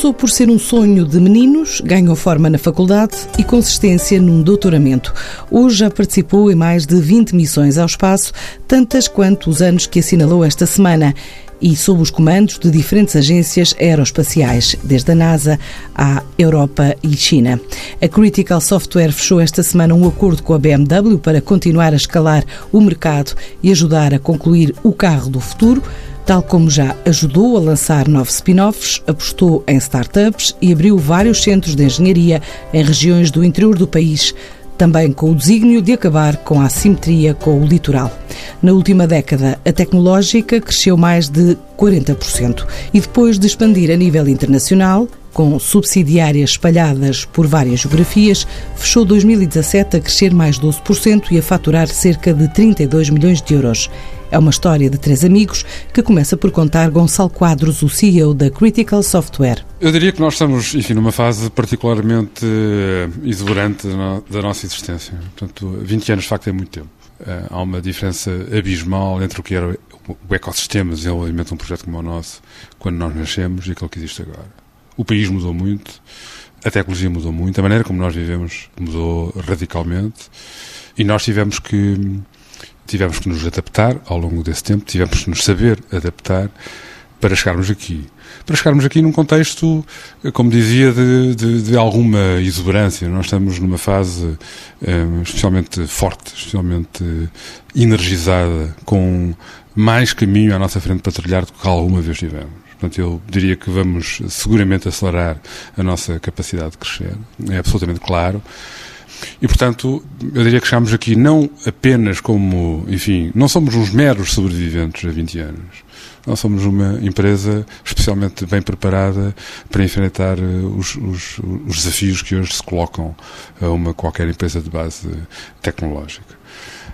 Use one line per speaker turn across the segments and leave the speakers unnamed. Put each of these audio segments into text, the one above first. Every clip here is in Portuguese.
Começou por ser um sonho de meninos, ganhou forma na faculdade e consistência num doutoramento. Hoje já participou em mais de 20 missões ao espaço, tantas quanto os anos que assinalou esta semana e sob os comandos de diferentes agências aeroespaciais, desde a NASA à Europa e China. A Critical Software fechou esta semana um acordo com a BMW para continuar a escalar o mercado e ajudar a concluir o carro do futuro. Tal como já ajudou a lançar novos spin-offs, apostou em startups e abriu vários centros de engenharia em regiões do interior do país, também com o desígnio de acabar com a assimetria com o litoral. Na última década, a tecnológica cresceu mais de 40% e depois de expandir a nível internacional, com subsidiárias espalhadas por várias geografias, fechou 2017 a crescer mais 12% e a faturar cerca de 32 milhões de euros. É uma história de três amigos que começa por contar Gonçalo Quadros, o CEO da Critical Software.
Eu diria que nós estamos, enfim, numa fase particularmente eh, exuberante da nossa existência. Portanto, 20 anos de facto é muito tempo. Eh, há uma diferença abismal entre o que era o ecossistema de desenvolvimento de um projeto como o nosso quando nós nascemos e aquilo que existe agora. O país mudou muito, a tecnologia mudou muito, a maneira como nós vivemos mudou radicalmente e nós tivemos que tivemos que nos adaptar ao longo desse tempo, tivemos que nos saber adaptar para chegarmos aqui. Para chegarmos aqui num contexto, como dizia, de, de, de alguma exuberância. Nós estamos numa fase um, eh, especialmente forte, especialmente energizada, com mais caminho à nossa frente para trilhar do que alguma vez tivemos. Portanto, eu diria que vamos seguramente acelerar a nossa capacidade de crescer. É absolutamente claro. E, portanto, eu diria que chegamos aqui não apenas como, enfim, não somos uns meros sobreviventes há 20 anos. Nós somos uma empresa especialmente bem preparada para enfrentar eh, os, os, os desafios que hoje se colocam a uma qualquer empresa de base tecnológica.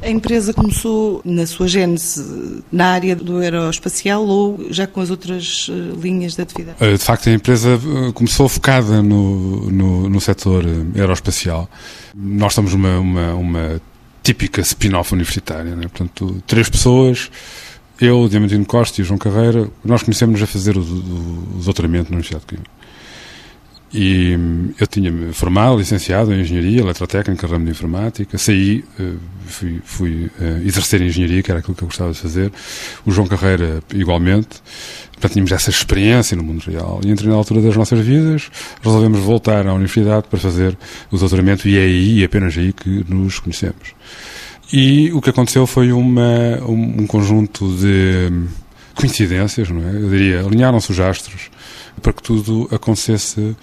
A empresa começou na sua gênese na área do aeroespacial ou já com as outras eh, linhas de atividade?
Eh, de facto, a empresa eh, começou focada no, no, no setor aeroespacial. Nós somos uma, uma, uma típica spin-off universitária, né? portanto, três pessoas eu, Diamantino Costa e João Carreira, nós conhecemos a fazer o, o, o doutoramento na Universidade de Coimbra. E hum, eu tinha-me formado, licenciado em Engenharia, Eletrotécnica, ramo de Informática, saí, eh, fui, fui eh, exercer Engenharia, que era aquilo que eu gostava de fazer, o João Carreira igualmente, portanto tínhamos essa experiência no mundo real, e entre na altura das nossas vidas resolvemos voltar à universidade para fazer o doutoramento, e é aí, apenas aí, que nos conhecemos. E o que aconteceu foi uma, um, conjunto de hum, coincidências, não é? Eu diria, alinharam-se os astros para que tudo acontecesse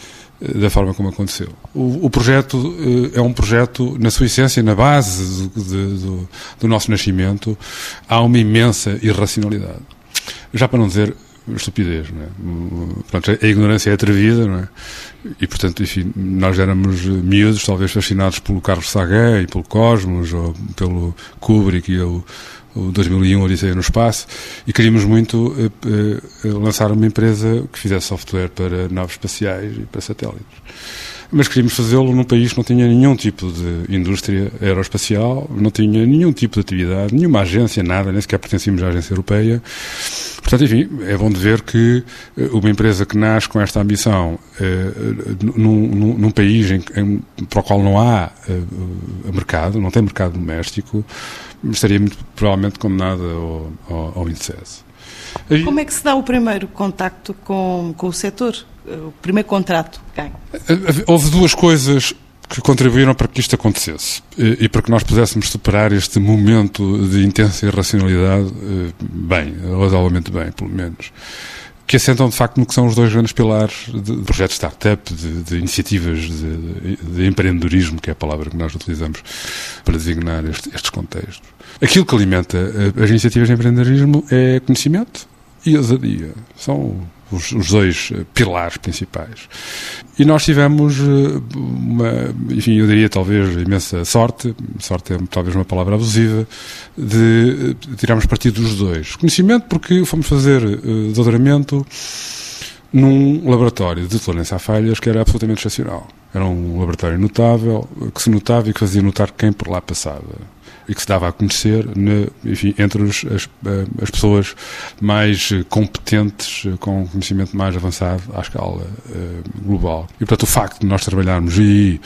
da forma como aconteceu. O, o projeto uh, é um projeto, na sua essência, na base do, do, do, nosso nascimento, há uma imensa irracionalidade. Já para não dizer estupidez, não é? Portanto, a ignorância é atrevida, não é? E, portanto, enfim, nós éramos miúdos, talvez fascinados pelo Carlos Sagan e pelo Cosmos, ou pelo Kubrick e o, o 2001 Odisseia no Espaço, e queríamos muito uh, uh, lançar uma empresa que fizesse software para naves espaciais e para satélites. Mas queríamos fazê-lo num país que não tinha nenhum tipo de indústria aeroespacial, não tinha nenhum tipo de atividade, nenhuma agência, nada, nem sequer pertencíamos à agência europeia. Portanto, enfim, é bom de ver que eh, uma empresa que nasce com esta ambição num, num, num país em, em, para o qual não há mercado, não tem mercado doméstico, estaria muito provavelmente condenada ao, ao, ao insucesso.
Como é que se dá o primeiro contacto com, com o setor? O primeiro contrato?
Houve duas coisas que contribuíram para que isto acontecesse e, e para que nós pudéssemos superar este momento de intensa irracionalidade eh, bem, razoavelmente bem, pelo menos que assentam de facto no que são os dois grandes pilares de projetos startup, de, de iniciativas de, de, empreendedorismo, que é a palavra que nós utilizamos para designar este, estes contextos. Aquilo que alimenta as iniciativas de empreendedorismo é conhecimento e ousadia. São os, os, dois eh, pilares principais. E nós tivemos eh, uma, enfim, eu diria talvez imensa sorte, sorte é talvez uma palavra abusiva, de, de tirarmos partido dos dois. Conhecimento porque fomos fazer doutoramento num laboratório de tolerância a falhas que era absolutamente excepcional. Era um laboratório notável, que se notava e que fazia notar quem por lá passava. E que se dava a conhecer ne, enfim, entre os, as, as, pessoas mais competentes, com conhecimento mais avançado à escala uh, global. E, portanto, o facto de nós trabalharmos aí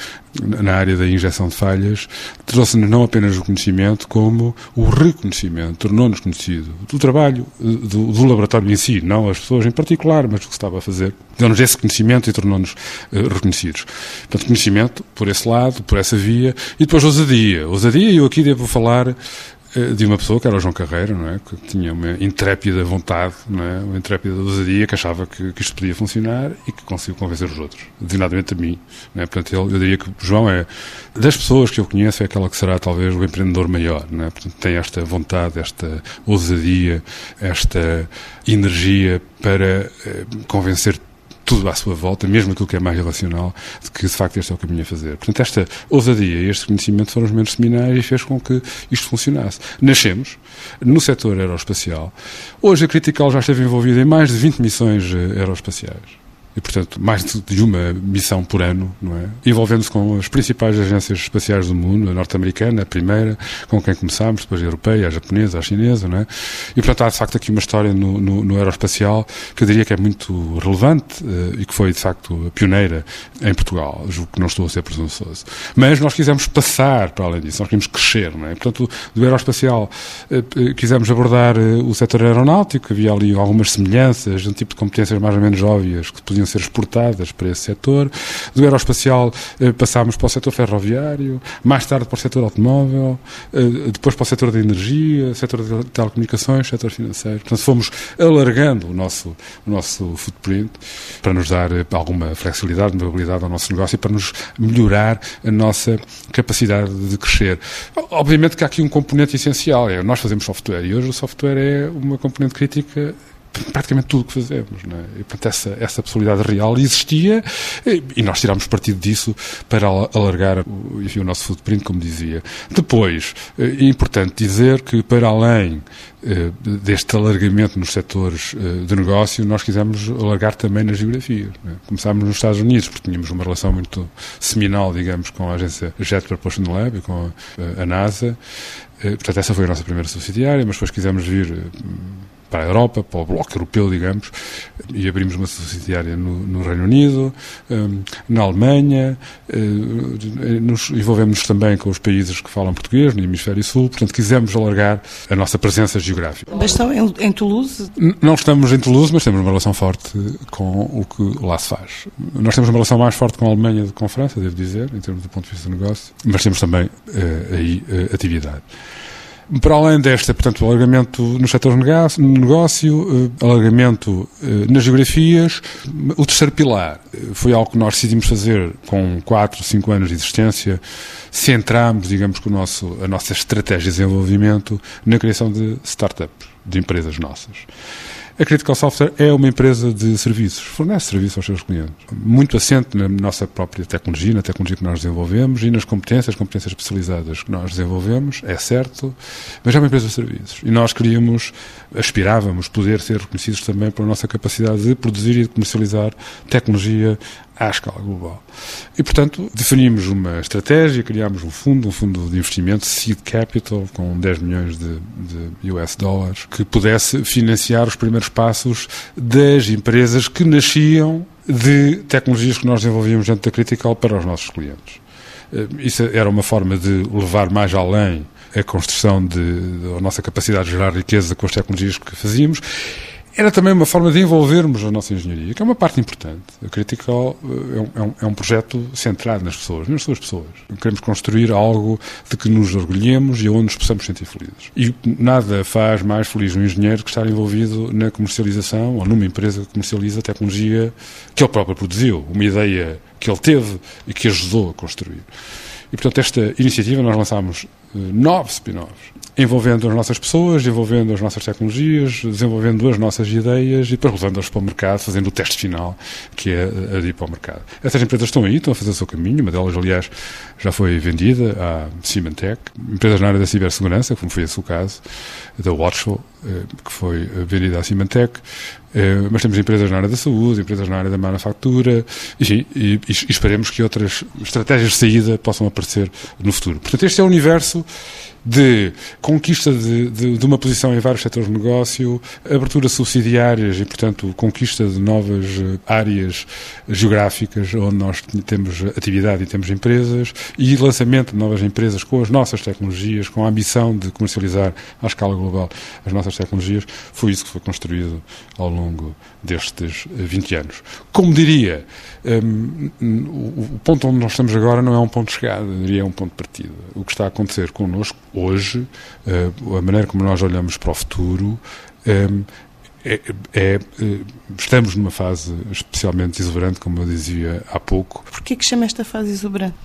na área da injeção de falhas trouxe-nos não apenas o conhecimento, como o reconhecimento, tornou-nos conhecido do trabalho do, do, laboratório em si, não as pessoas em particular, mas do que estava a fazer. Deu-nos esse conhecimento e tornou-nos uh, reconhecidos. Portanto, conhecimento por esse lado, por essa via, e depois ousadia. Ousadia, eu aqui devo falar eh, de uma pessoa que era o João Carreiro, não é? que tinha uma intrépida vontade, não é? uma intrépida ousadia, que achava que, que isto podia funcionar e que conseguiu convencer os outros, designadamente a mim. Não é? Portanto, ele, eu diria que o João é, das pessoas que eu conheço, é aquela que será talvez o empreendedor maior. Não é? Portanto, tem esta vontade, esta ousadia, esta energia para eh, convencer tudo à sua volta, mesmo aquilo que é mais relacional, de que de facto este é o caminho a fazer. Portanto, esta ousadia e este conhecimento foram os meus seminários e fez com que isto funcionasse. Nascemos no setor aeroespacial. Hoje a Critical já esteve envolvida em mais de 20 missões eh, aeroespaciais e, portanto, mais de uma missão por ano, não é? Envolvendo-se com as principais agências espaciais do mundo, a norte-americana, a primeira, com quem começámos, depois a europeia, a japonesa, a chinesa, não é? E, portanto, há de facto aqui uma história no, no, no aeroespacial que eu diria que é muito relevante uh, e que foi, de facto, pioneira em Portugal. Julgo que não estou a ser presunçoso. Mas nós quisemos passar para além disso, nós queríamos crescer, não é? Portanto, do aeroespacial uh, quisemos abordar o setor aeronáutico, havia ali algumas semelhanças, um tipo de competências mais ou menos óbvias que podiam ser exportadas para esse setor. Do aeroespacial eh, passámos para o setor ferroviário, mais tarde para o setor automóvel, eh, depois para o setor da energia, setor de telecomunicações, setor financeiro. Portanto, fomos alargando o nosso, o nosso footprint para nos dar eh, alguma flexibilidade, mobilidade ao nosso negócio e para nos melhorar a nossa capacidade de crescer. Obviamente que há aqui um componente essencial, é nós fazemos software e hoje o software é uma componente crítica praticamente tudo o que fazemos. Não é? E, portanto, essa, essa possibilidade real existia e, nós tirámos partido disso para alargar o, enfim, o nosso footprint, como dizia. Depois, é importante dizer que, para além eh, deste alargamento nos setores eh, de negócio, nós quisemos alargar também na geografia. É? Começámos nos Estados Unidos, porque tínhamos uma relação muito seminal, digamos, com a agência Jet Propulsion Lab e com a NASA. Portanto, essa foi a nossa primeira subsidiária, mas depois quisemos vir para a Europa, para o Bloco Europeu, digamos, e abrimos uma subsidiária no, no Reino Unido, um, na Alemanha, uh, nos envolvemos também com os países que falam português, no Hemisfério Sul, portanto quisemos alargar a nossa presença geográfica.
Mas estão em, em Toulouse?
N não estamos em Toulouse, mas temos uma relação forte com o que lá se faz. Nós temos uma relação mais forte com a Alemanha do que com a França, devo dizer, em termos do ponto de vista do negócio, mas temos também uh, aí uh, atividade. Para além desta, portanto, alargamento nos setores de negócio, eh, alargamento eh, nas geografias, o terceiro pilar eh, foi algo que nós decidimos fazer com 4, 5 anos de existência, centramos, digamos, com o nosso, a nossa estratégia de desenvolvimento na criação de startups, de empresas nossas. A Critical Software é uma empresa de serviços, fornece serviços aos seus clientes. Muito assente na nossa própria tecnologia, na tecnologia que nós desenvolvemos e nas competências, competências especializadas que nós desenvolvemos, é certo, mas é uma empresa de serviços. E nós queríamos, aspirávamos poder ser reconhecidos também pela nossa capacidade de produzir e de comercializar tecnologia à escala global. E, portanto, definimos uma estratégia, criámos um fundo, um fundo de investimento, Seed Capital, com 10 milhões de, de US dólares, que pudesse financiar os primeiros passos das empresas que nasciam de tecnologias que nós desenvolvíamos dentro da Critical para os nossos clientes. Eh, isso era uma forma de levar mais além a construção da nossa capacidade de gerar riqueza com as tecnologias que fazíamos era também uma forma de envolvermos a nossa engenharia, que é uma parte importante. A Critical eh, é um, é um, é um projeto centrado nas pessoas, nas suas pessoas. Queremos construir algo de que nos orgulhemos e onde nos possamos sentir felizes. E nada faz mais feliz um engenheiro que estar envolvido na comercialização ou numa empresa que comercializa tecnologia que ele próprio produziu, uma ideia que ele teve e que ajudou a construir. E, portanto, esta iniciativa nós lançámos uh, nove spin-offs, envolvendo as nossas pessoas, envolvendo as nossas tecnologias, desenvolvendo as nossas ideias e depois levando-as para o mercado, fazendo o teste final, que é a de ir para o mercado. Essas empresas estão aí, estão a fazer o seu caminho, uma delas, aliás, já foi vendida à Symantec, empresas na área da cibersegurança, como foi esse o caso, da Watchful, eh, que foi eh, vendida à Symantec, eh, mas temos empresas na área da saúde, empresas na área da manufatura, enfim, e, e esperemos que outras estratégias de saída possam aparecer no futuro. Portanto, este é o universo de conquista de, de, de, uma posição em vários setores de negócio, abertura subsidiárias e, portanto, conquista de novas eh, áreas geográficas onde nós temos atividade e temos empresas e lançamento de novas empresas com as nossas tecnologias, com a ambição de comercializar à escala global as nossas tecnologias, foi isso que foi construído ao longo destes 20 eh, anos. Como diria, um, o ponto onde nós estamos agora não é um ponto de chegada, diria é um ponto de partida. O que está a acontecer connosco hoje, uh, a maneira como nós olhamos para o futuro, um, é, é, eh, estamos numa fase especialmente exuberante, como eu dizia há pouco.
Porquê que chama esta fase exuberante?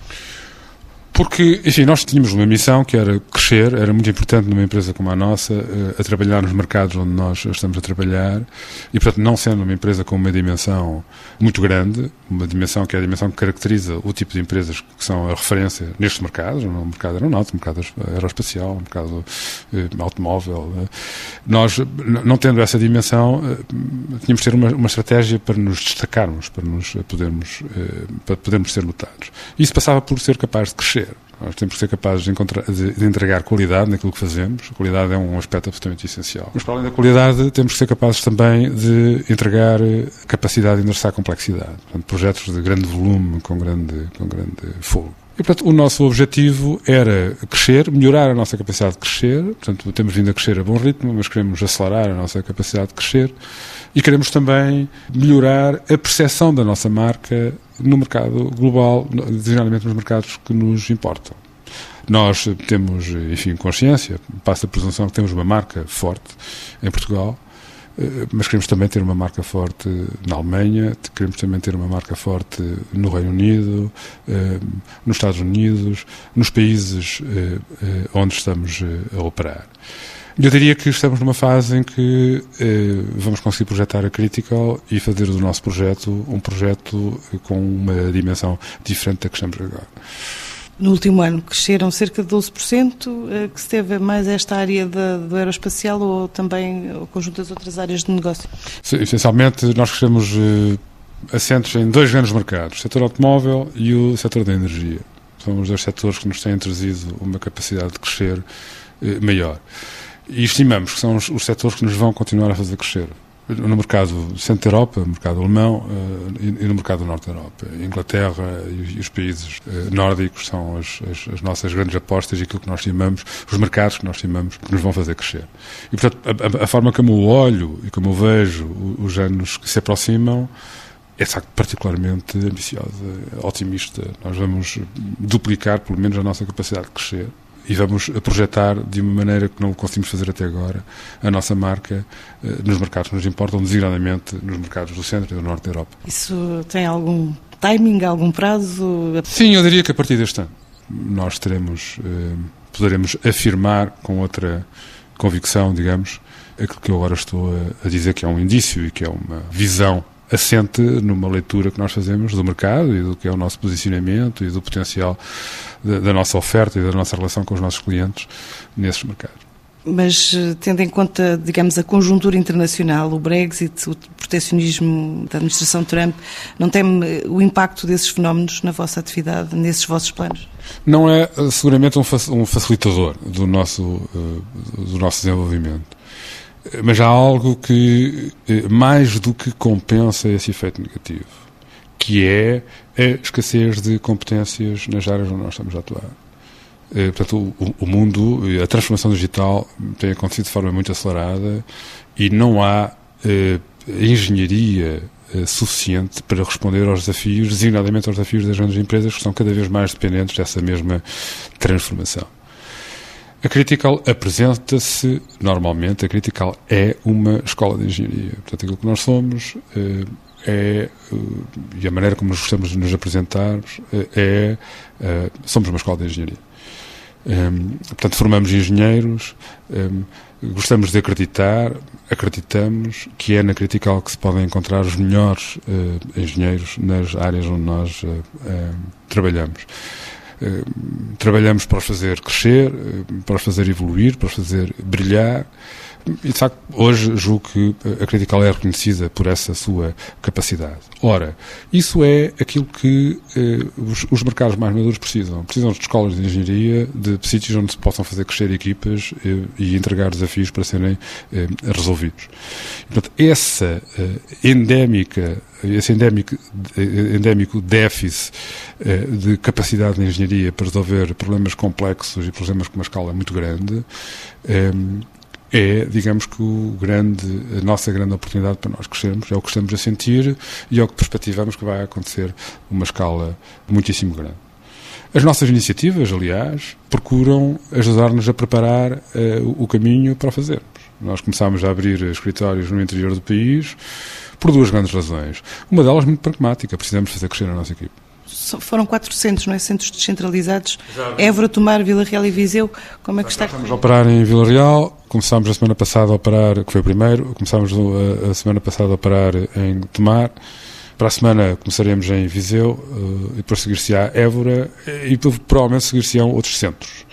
Porque, enfim, nós tínhamos uma missão que era crescer, era muito importante numa empresa como a nossa, eh, a trabalhar nos mercados onde nós estamos a trabalhar, e, portanto, não sendo uma empresa com uma dimensão muito grande, uma dimensão que é a dimensão que caracteriza o tipo de empresas que são a referência nestes mercados, no mercado aeronáutico, no mercado aeroespacial, no mercado eh, automóvel, eh, nós, não tendo essa dimensão, tínhamos de ter uma, uma estratégia para nos destacarmos, para nos podermos, para podermos ser notados. Isso passava por ser capaz de crescer nós temos que ser capazes de, de, entregar qualidade naquilo que fazemos. A qualidade é um aspecto absolutamente essencial. Mas, para além da qualidade, temos que ser capazes também de entregar eh, capacidade de endereçar complexidade. Portanto, projetos de grande volume, com grande, com grande fogo. E, portanto, o nosso objetivo era crescer, melhorar a nossa capacidade de crescer. Portanto, temos vindo a crescer a bom ritmo, mas queremos acelerar a nossa capacidade de crescer. E queremos também melhorar a percepção da nossa marca no mercado global, designadamente nos mercados que nos importam. Nós temos, enfim, consciência, passa a presunção que temos uma marca forte em Portugal, eh, mas queremos também ter uma marca forte na Alemanha, queremos também ter uma marca forte no Reino Unido, eh, nos Estados Unidos, nos países eh, onde estamos a operar. Eu diria que estamos numa fase em que eh, vamos conseguir projetar a Critical e fazer do nosso projeto um projeto com uma dimensão diferente da que estamos agora.
No último ano cresceram cerca de 12%, eh, que se deve mais a esta área da, do aeroespacial ou também o conjunto das outras áreas de negócio?
Sim, essencialmente, nós crescemos eh, assentos em dois grandes mercados, o setor automóvel e o setor da energia. São os dois setores que nos têm trazido uma capacidade de crescer eh, maior. E estimamos que são os, os setores que nos vão continuar a fazer crescer no mercado centro da Europa, no mercado alemão uh, e, e, no mercado norte da Europa. Inglaterra e, e os países uh, nórdicos são as, as, as, nossas grandes apostas e aquilo que nós estimamos, os mercados que nós estimamos que nos vão fazer crescer. E, portanto, a, a forma como eu olho e como eu vejo os anos que se aproximam é, de facto, particularmente ambiciosa, otimista. Nós vamos duplicar, pelo menos, a nossa capacidade de crescer e vamos projetar de uma maneira que não conseguimos fazer até agora a nossa marca eh, nos mercados que nos importam, designadamente nos mercados do centro e do norte da Europa.
Isso tem algum timing, algum prazo?
Sim, eu diria que a partir deste ano nós teremos, eh, poderemos afirmar com outra convicção, digamos, aquilo que eu agora estou a dizer que é um indício e que é uma visão assente numa leitura que nós fazemos do mercado e do que é o nosso posicionamento e do potencial da, da nossa oferta e da nossa relação com os nossos clientes nesses mercados.
Mas eh, tendo em conta, digamos, a conjuntura internacional, o Brexit, o proteccionismo da administração Trump, não teme eh, o impacto desses fenómenos na vossa atividade, nesses vossos planos?
Não é eh, seguramente um facilitador do nosso, do nosso desenvolvimento. Mas há algo que mais do que compensa esse efeito negativo, que é a escassez de competências nas áreas onde nós estamos a atuar. Eh, portanto, o, mundo, a transformação digital tem acontecido de forma muito acelerada e não há eh, engenharia eh, suficiente para responder aos desafios, designadamente aos desafios das grandes empresas que estão cada vez mais dependentes dessa mesma transformação. A Critical apresenta-se, normalmente, a Critical é uma escola de engenharia. Portanto, aquilo que nós somos eh, é, eh, e a maneira como gostamos de nos apresentar eh, é, somos uma escola de engenharia. Um, ehm, portanto, formamos engenheiros, um, ehm, gostamos de acreditar, acreditamos que é na Critical que se podem encontrar os melhores uh, engenheiros nas áreas onde nós uh, uh, trabalhamos. Trabalhamos para os fazer crescer, para os fazer evoluir, para os fazer brilhar. E, de facto, hoje julgo que a Critical é reconhecida por essa sua capacidade. Ora, isso é aquilo que eh, os, os, mercados mais maduros precisam. Precisam de escolas de engenharia, de sítios onde se possam fazer crescer equipas eh, e entregar desafios para serem eh, resolvidos. Portanto, essa eh, endémica esse endémico, endémico déficit eh, de capacidade de engenharia para resolver problemas complexos e problemas com uma escala muito grande eh, é, digamos que o grande, a nossa grande oportunidade para nós crescermos, é o que estamos a sentir e é o que perspectivamos que vai acontecer uma escala muitíssimo grande. As nossas iniciativas, aliás, procuram ajudar-nos a preparar uh, o caminho para o fazermos. Nós começámos a abrir escritórios no interior do país por duas grandes razões. Uma delas muito pragmática, precisamos fazer crescer a nossa equipe
foram 400, não é? Centros descentralizados. Exato. Évora, Tomar, Vila Real e Viseu. Como é que está?
Estamos a operar em Vila Real. Começámos a semana passada a operar, que foi o primeiro. Começámos a, a semana passada a operar em Tomar. Para a semana começaremos em Viseu uh, e depois seguir-se-á Évora e provavelmente seguir-se-ão outros centros.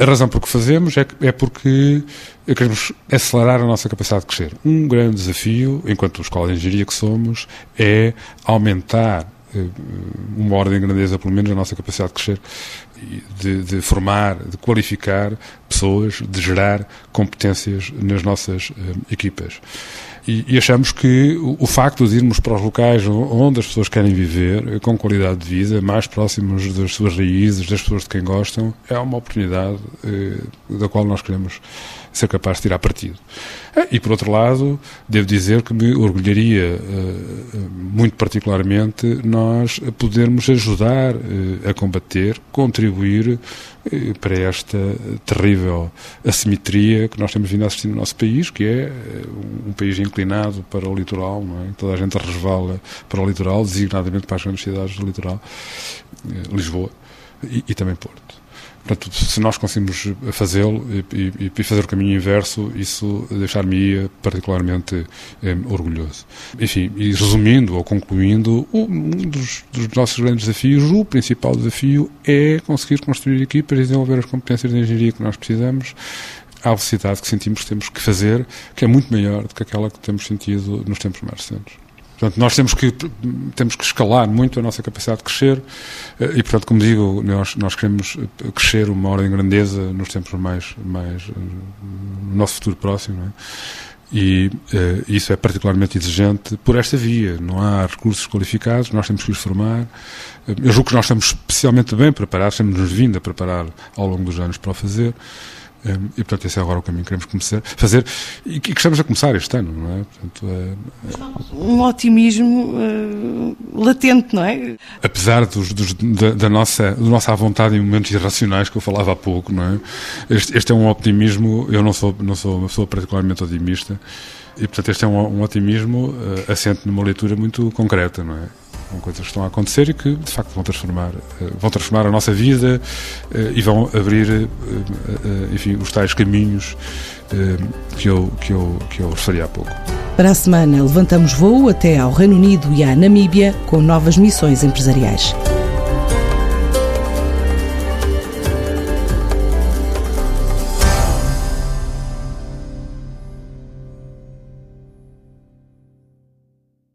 A razão por que fazemos é, é porque queremos acelerar a nossa capacidade de crescer. Um grande desafio, enquanto escola de engenharia que somos, é aumentar uma ordem de grandeza, pelo menos, a nossa capacidade de crescer, de, de, formar, de qualificar pessoas, de gerar competências nas nossas uh, equipas. E, e, achamos que o, o, facto de irmos para os locais onde as pessoas querem viver, eh, com qualidade de vida, mais próximos das suas raízes, das pessoas de quem gostam, é uma oportunidade uh, da qual nós queremos ser capaz de tirar partido. Eh, e, por outro lado, devo dizer que me orgulharia, eh, muito particularmente, nós podermos ajudar eh, a combater, contribuir para esta terrível assimetria que nós temos vindo a assistir no nosso país, que é um país inclinado para o litoral, é? toda a gente resvala para o litoral, designadamente para as grandes cidades do litoral, Lisboa e, e também Porto. Portanto, se nós conseguimos fazê-lo e, e, fazer o caminho inverso, isso deixar-me particularmente eh, orgulhoso. Enfim, e resumindo ou concluindo, um dos, dos, nossos grandes desafios, o principal desafio é conseguir construir equipas e desenvolver as competências de engenharia que nós precisamos à velocidade que sentimos que temos que fazer, que é muito maior do que aquela que temos sentido nos tempos mais recentes. Portanto, nós temos que, temos que escalar muito a nossa capacidade de crescer eh, e, portanto, como digo, nós, nós queremos eh, crescer uma ordem de grandeza nos tempos mais, mais eh, no nosso futuro próximo, é? E uh, isso é particularmente exigente por esta via. Não há recursos qualificados, nós temos que os formar. Eu julgo que nós estamos especialmente bem preparados, temos nos vindo a preparar ao longo dos anos para o fazer. E, portanto, esse é agora o caminho que queremos começar, fazer e que estamos a começar este ano, não é? Portanto,
é, Um otimismo uh, latente, não é?
Apesar dos, dos, da, da, nossa, da nossa vontade em momentos irracionais que eu falava há pouco, não é? Este, este é um optimismo, eu não sou, não sou uma pessoa particularmente otimista, e, portanto, este é um, um otimismo uh, assente numa leitura muito concreta, não é? São coisas que estão a acontecer e que, de facto, vão transformar, uh, vão transformar a nossa vida uh, e vão abrir, enfim, os tais caminhos que, eu, que, eu, que eu referi há pouco.
Para a semana, levantamos voo até ao Reino Unido e à Namíbia com novas missões empresariais.